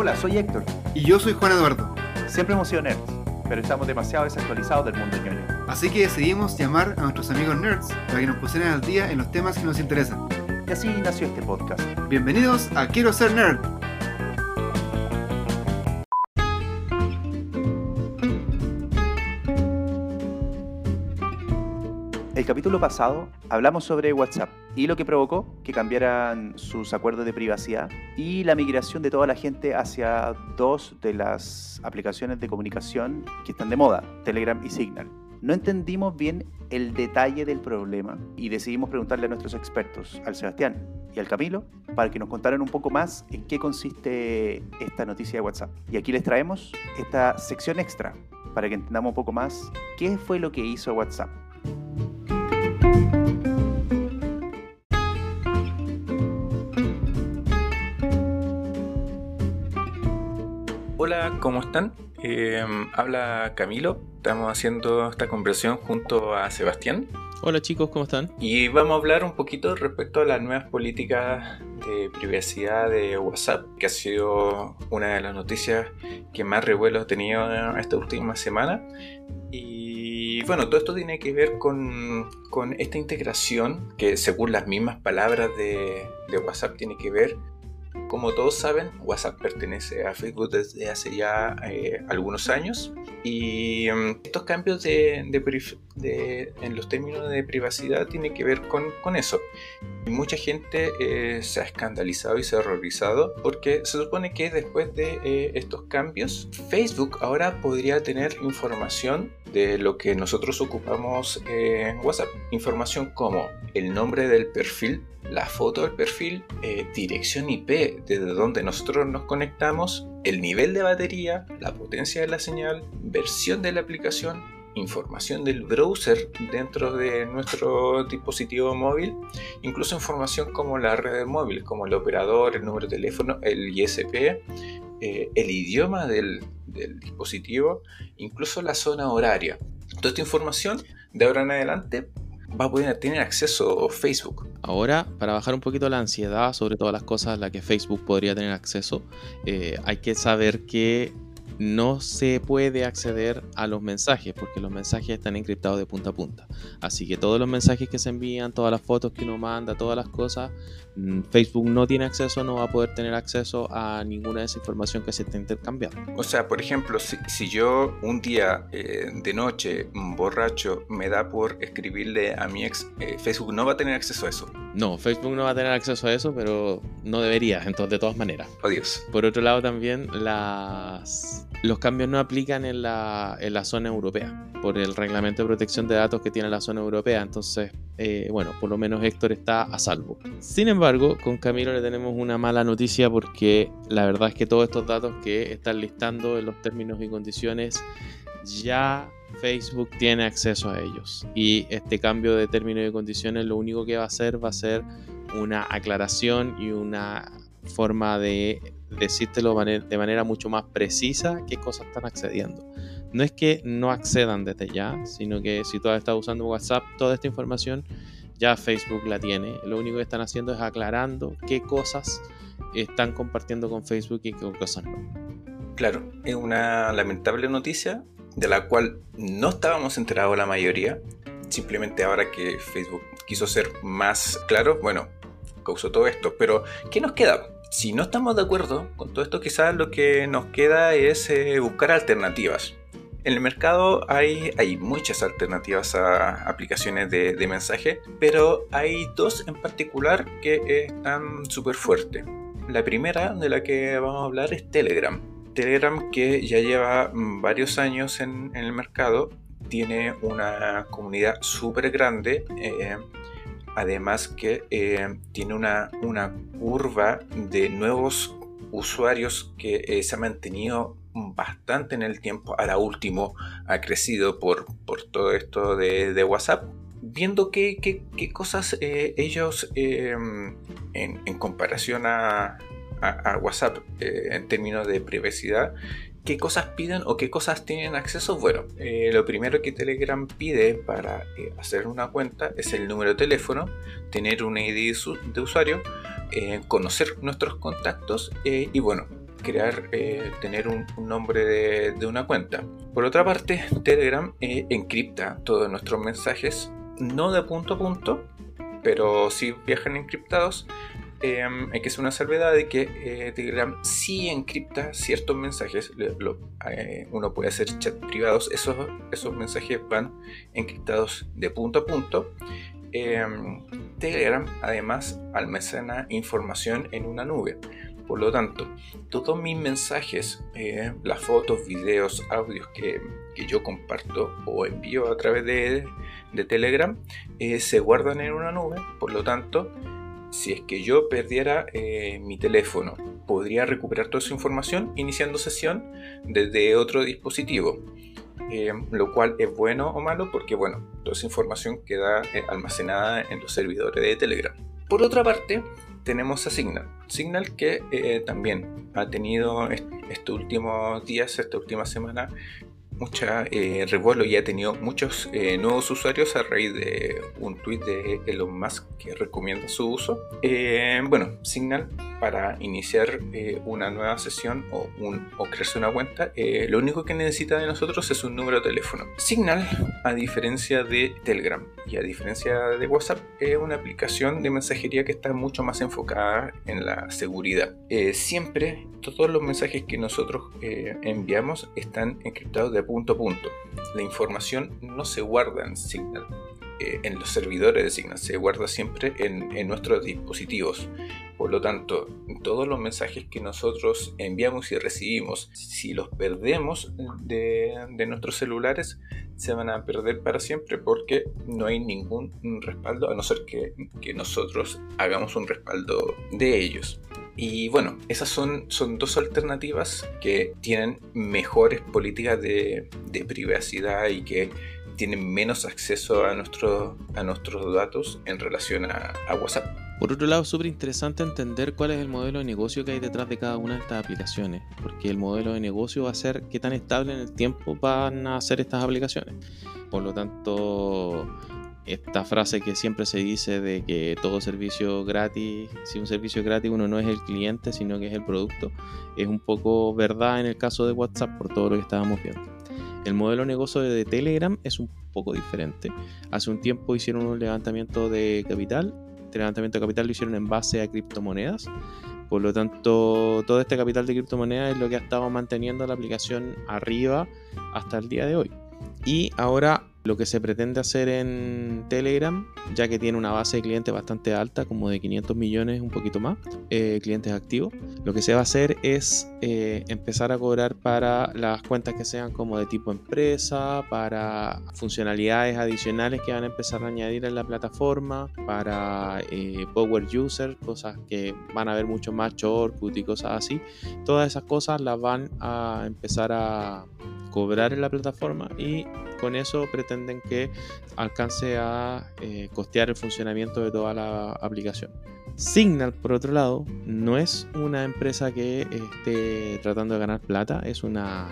Hola, soy Héctor. Y yo soy Juan Eduardo. Siempre hemos sido nerds, pero estamos demasiado desactualizados del mundo ñoño. Así que decidimos llamar a nuestros amigos nerds para que nos pusieran al día en los temas que nos interesan. Y así nació este podcast. Bienvenidos a Quiero ser nerd. El capítulo pasado hablamos sobre WhatsApp y lo que provocó que cambiaran sus acuerdos de privacidad y la migración de toda la gente hacia dos de las aplicaciones de comunicación que están de moda, Telegram y Signal. No entendimos bien el detalle del problema y decidimos preguntarle a nuestros expertos, al Sebastián y al Camilo, para que nos contaran un poco más en qué consiste esta noticia de WhatsApp. Y aquí les traemos esta sección extra para que entendamos un poco más qué fue lo que hizo WhatsApp. ¿Cómo están? Eh, habla Camilo. Estamos haciendo esta conversión junto a Sebastián. Hola chicos, ¿cómo están? Y vamos a hablar un poquito respecto a las nuevas políticas de privacidad de WhatsApp, que ha sido una de las noticias que más revuelo ha tenido esta última semana. Y bueno, todo esto tiene que ver con, con esta integración que según las mismas palabras de, de WhatsApp tiene que ver como todos saben, WhatsApp pertenece a Facebook desde hace ya eh, algunos años y um, estos cambios de, de, en los términos de privacidad tienen que ver con, con eso. Y mucha gente eh, se ha escandalizado y se ha horrorizado porque se supone que después de eh, estos cambios, Facebook ahora podría tener información de lo que nosotros ocupamos en WhatsApp. Información como el nombre del perfil, la foto del perfil, dirección IP desde donde nosotros nos conectamos, el nivel de batería, la potencia de la señal, versión de la aplicación, información del browser dentro de nuestro dispositivo móvil, incluso información como la red móvil, como el operador, el número de teléfono, el ISP, eh, el idioma del, dispositivo, incluso la zona horaria. Toda esta información de ahora en adelante va a poder tener acceso a Facebook. Ahora, para bajar un poquito la ansiedad sobre todas las cosas a las que Facebook podría tener acceso, eh, hay que saber que no se puede acceder a los mensajes porque los mensajes están encriptados de punta a punta. Así que todos los mensajes que se envían, todas las fotos que uno manda, todas las cosas, mm, Facebook no tiene acceso, no va a poder tener acceso a ninguna de esa información que se está intercambiando. O sea, por ejemplo, si, yo un día eh, de noche, borracho, me da por escribirle a mi ex, eh, Facebook no va a tener acceso a eso. No, Facebook no va a tener acceso a eso, pero no debería, entonces de todas maneras. Adiós. Por otro lado también las los cambios no aplican en la, zona europea por el reglamento de protección de datos que tiene la zona europea. Entonces, eh, bueno, por lo menos Héctor está a salvo. Sin embargo, con Camilo le tenemos una mala noticia porque la verdad es que todos estos datos que están listando en los términos y condiciones ya Facebook tiene acceso a ellos. Y este cambio de términos y condiciones lo único que va a hacer va a ser una aclaración y una forma de decírtelo de manera mucho más precisa qué cosas están accediendo. No es que no accedan desde ya, sino que si tú estás usando WhatsApp, toda esta información ya Facebook la tiene. Lo único que están haciendo es aclarando qué cosas están compartiendo con Facebook y qué cosas no. Claro, es una lamentable noticia de la cual no estábamos enterados la mayoría. Simplemente ahora que Facebook quiso ser más claro, bueno, causó todo esto. Pero, ¿qué nos queda? si no estamos de acuerdo con todo esto, quizás lo que nos queda es eh, buscar alternativas. En el mercado hay, hay muchas alternativas a aplicaciones de, de mensaje, pero hay dos en particular que están súper fuertes. La primera de la que vamos a hablar es Telegram. Telegram que ya lleva varios años en, el mercado, tiene una comunidad súper grande. Eh, además que eh, tiene una, una, curva de nuevos usuarios que eh, se ha mantenido bastante en el tiempo. Ahora último ha crecido por, por todo esto de, WhatsApp. Viendo qué, qué, cosas eh, ellos en, en, comparación a, a, WhatsApp en términos de privacidad ¿Qué cosas piden o qué cosas tienen acceso? Bueno, eh, lo primero que Telegram pide para eh, hacer una cuenta es el número de teléfono, tener un ID de usuario, eh, conocer nuestros contactos y bueno, crear, tener un, nombre de, una cuenta. Por otra parte, Telegram encripta todos nuestros mensajes, no de punto a punto, pero si viajan encriptados. Hay que hacer una salvedad de que Telegram sí encripta ciertos mensajes. uno puede hacer chat privados, esos, esos mensajes van encriptados de punto a punto. Em, Telegram además almacena información en una nube. Por lo tanto, todos mis mensajes, eh, las fotos, videos, audios que, yo comparto o envío a través de, Telegram, eh, se guardan en una nube. Por lo tanto, si es que yo perdiera eh, mi teléfono, podría recuperar toda esa información iniciando sesión desde otro dispositivo. Eh, lo cual es bueno o malo porque, bueno, toda esa información queda eh, almacenada en los servidores de Telegram. Por otra parte, tenemos a Signal. Signal que también ha tenido estos últimos días, esta última semana, mucha revuelo y ha tenido muchos nuevos usuarios a raíz de un tweet de Elon Musk que recomienda su uso. bueno, Signal para iniciar eh, una nueva sesión o, un, o crearse una cuenta, eh, lo único que necesita de nosotros es un número de teléfono. Signal, a diferencia de Telegram y a diferencia de WhatsApp, es una aplicación de mensajería que está mucho más enfocada en la seguridad. Eh, siempre todos los mensajes que nosotros enviamos están encriptados de punto a punto. La información no se guarda en Signal en los servidores de Signal, se guarda siempre en, en, nuestros dispositivos. Por lo tanto, todos los mensajes que nosotros enviamos y recibimos, si los perdemos de, nuestros celulares, se van a perder para siempre porque no hay ningún respaldo, a no ser que, nosotros hagamos un respaldo de ellos. Y bueno, esas son, dos alternativas que tienen mejores políticas de, privacidad y que tienen menos acceso a, a nuestros datos en relación a WhatsApp. Por otro lado, es súper interesante entender cuál es el modelo de negocio que hay detrás de cada una de estas aplicaciones, porque el modelo de negocio va a ser qué tan estable en el tiempo van a ser estas aplicaciones. Por lo tanto, esta frase que siempre se dice de que todo servicio gratis, si un servicio es gratis uno no es el cliente, sino que es el producto, es un poco verdad en el caso de WhatsApp por todo lo que estábamos viendo. El modelo de negocio de Telegram es un poco diferente. Hace un tiempo hicieron un levantamiento de capital este levantamiento de capital lo hicieron en base a criptomonedas. Por lo tanto, todo este capital de criptomonedas es lo que ha estado manteniendo la aplicación arriba hasta el día de hoy. Y ahora lo que se pretende hacer en Telegram, ya que tiene una base de clientes bastante alta, como de 500 millones, un poquito más, eh, clientes activos, lo que se va a hacer es eh, empezar a cobrar para las cuentas que sean como de tipo empresa, para funcionalidades adicionales que van a empezar a añadir en la plataforma, para eh, Power User, cosas que van a ver mucho más shortcut y cosas así. Todas esas cosas las van a empezar a cobrar en la plataforma y con eso pretenden que alcance a eh, costear el funcionamiento de toda la aplicación. Signal, por otro lado, no es una empresa que esté tratando de ganar plata, es una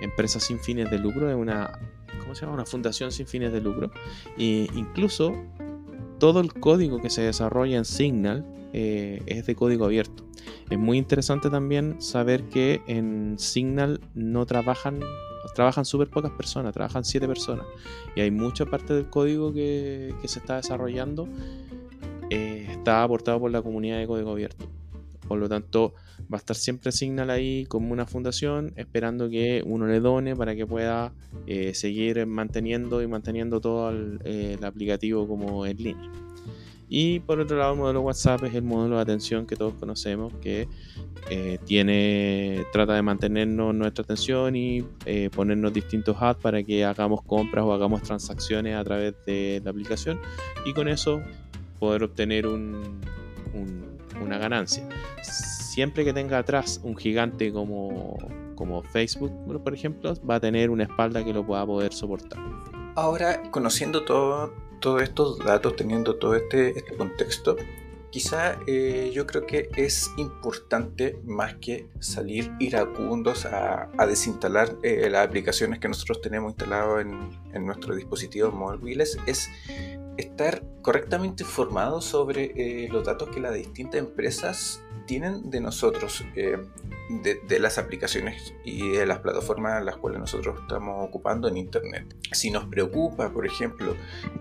empresa sin fines de lucro, es una, ¿cómo se llama? Una fundación sin fines de lucro. E incluso todo el código que se desarrolla en Signal eh, es de código abierto. Es muy interesante también saber que en Signal no trabajan, trabajan súper pocas personas, trabajan siete personas. Y hay mucha parte del código que, se está desarrollando eh, está aportado por la comunidad de código abierto. Por lo tanto, va a estar siempre Signal ahí como una fundación, esperando que uno le done para que pueda eh, seguir manteniendo y manteniendo todo el, el aplicativo como en línea. Y por otro lado, el modelo WhatsApp es el modelo de atención que todos conocemos, que eh, tiene, trata de mantenernos nuestra atención y eh, ponernos distintos apps para que hagamos compras o hagamos transacciones a través de la aplicación y con eso poder obtener un, una ganancia. Siempre que tenga atrás un gigante como, como Facebook, por ejemplo, va a tener una espalda que lo pueda poder soportar. Ahora, conociendo todo, todos estos datos, teniendo todo este, este contexto, quizá eh, yo creo que es importante más que salir iracundos a, a desinstalar eh, las aplicaciones que nosotros tenemos instaladas en, en, nuestros dispositivos móviles, es estar correctamente informados sobre eh, los datos que las distintas empresas tienen de nosotros, eh, de, las aplicaciones y de las plataformas las cuales nosotros estamos ocupando en Internet. Si nos preocupa, por ejemplo,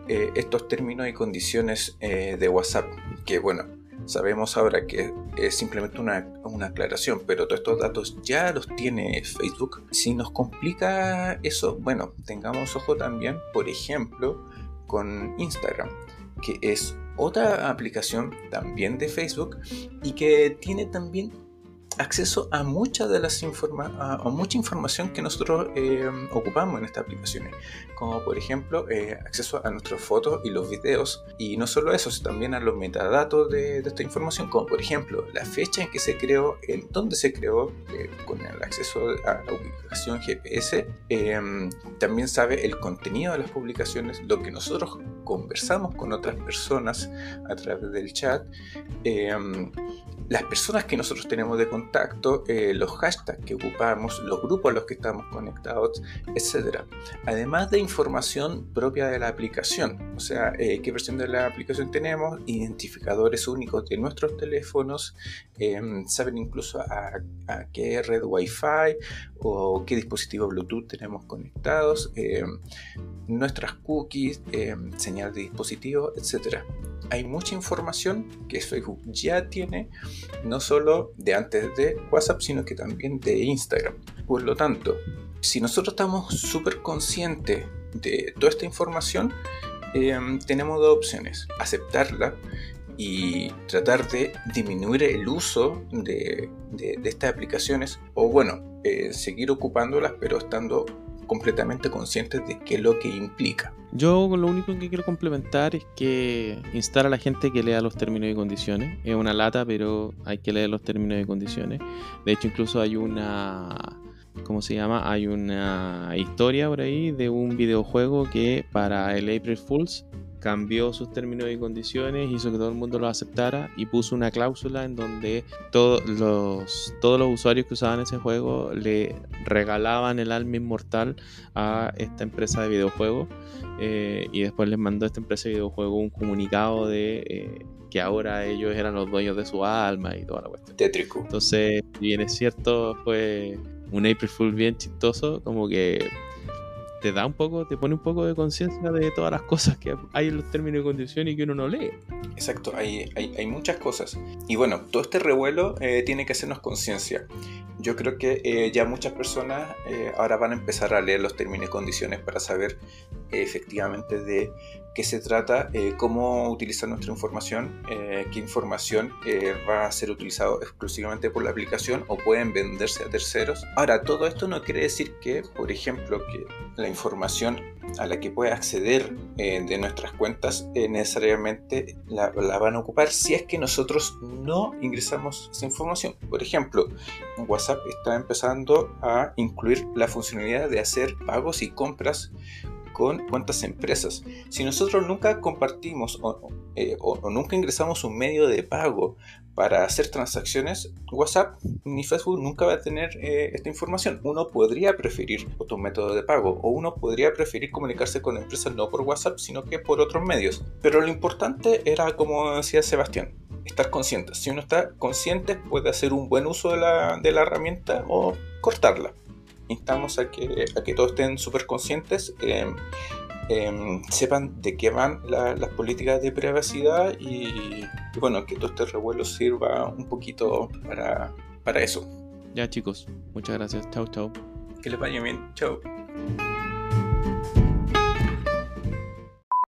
eh, estos términos y condiciones de WhatsApp, que bueno, sabemos ahora que es simplemente una, una, aclaración, pero todos estos datos ya los tiene Facebook. Si nos complica eso, bueno, tengamos ojo también, por ejemplo, con Instagram, que es otra aplicación también de Facebook y que tiene también acceso a mucha de las informa a, mucha información que nosotros eh, ocupamos en estas aplicaciones, como por ejemplo eh, acceso a nuestras fotos y los videos, y no solo eso, sino también a los metadatos de, esta información, como por ejemplo la fecha en que se creó, en dónde se creó, eh, con el acceso a la ubicación GPS, también sabe el contenido de las publicaciones, lo que nosotros conversamos con otras personas a través del chat, las personas que nosotros tenemos de contacto, eh, los hashtags que ocupamos, los grupos a los que estamos conectados, etc. Además de información propia de la aplicación, o sea, eh, qué versión de la aplicación tenemos, identificadores únicos de nuestros teléfonos, em, saben incluso a, qué red Wi-Fi o qué dispositivo Bluetooth tenemos conectados, em, nuestras cookies, em, señal de dispositivo, etc. Hay mucha información que Facebook ya tiene no solo de antes de WhatsApp, sino que también de Instagram. Por lo tanto, si nosotros estamos súper conscientes de toda esta información, em, tenemos dos opciones. Aceptarla y tratar de disminuir el uso de, estas aplicaciones o bueno, eh, seguir ocupándolas pero estando completamente conscientes de qué es lo que implica. Yo lo único que quiero complementar es que instar a la gente que lea los términos y condiciones. Es una lata, pero hay que leer los términos y condiciones. De hecho, incluso hay una... ¿Cómo se llama? Hay una historia por ahí de un videojuego que para el April Fools cambió sus términos y condiciones, hizo que todo el mundo lo aceptara y puso una cláusula en donde todos los, todos los usuarios que usaban ese juego le regalaban el alma inmortal a esta empresa de videojuegos eh, y después les mandó a esta empresa de videojuegos un comunicado de eh, que ahora ellos eran los dueños de su alma y toda la cuestión. Tétrico. Entonces, bien es cierto, fue un April Fool bien chistoso, como que te da un poco, te pone un poco de conciencia de todas las cosas que hay en los términos y condiciones y que uno no lee. Exacto, hay, hay, muchas cosas. Y bueno, todo este revuelo eh, tiene que hacernos conciencia. Yo creo que eh, ya muchas personas eh, ahora van a empezar a leer los términos y condiciones para saber efectivamente de qué se trata, cómo utilizar nuestra información, qué información va a ser utilizado exclusivamente por la aplicación o pueden venderse a terceros. Ahora, todo esto no quiere decir que, por ejemplo, que la información a la que puede acceder eh, de nuestras cuentas eh, necesariamente la, van a ocupar si es que nosotros no ingresamos esa información. Por ejemplo, WhatsApp está empezando a incluir la funcionalidad de hacer pagos y compras con cuántas empresas. Si nosotros nunca compartimos eh, o, nunca ingresamos un medio de pago para hacer transacciones, WhatsApp ni Facebook nunca va a tener eh, esta información. Uno podría preferir otro método de pago o uno podría preferir comunicarse con empresas no por WhatsApp, sino que por otros medios. Pero lo importante era, como decía Sebastián, estar consciente. Si uno está consciente, puede hacer un buen uso de la, de la herramienta o cortarla instamos a que, a que todos estén súper conscientes, em, em, sepan de qué van las políticas de privacidad y, bueno, que todo este revuelo sirva un poquito para, para eso. Ya chicos, muchas gracias. Chao, chao. Que les vaya bien. Chao.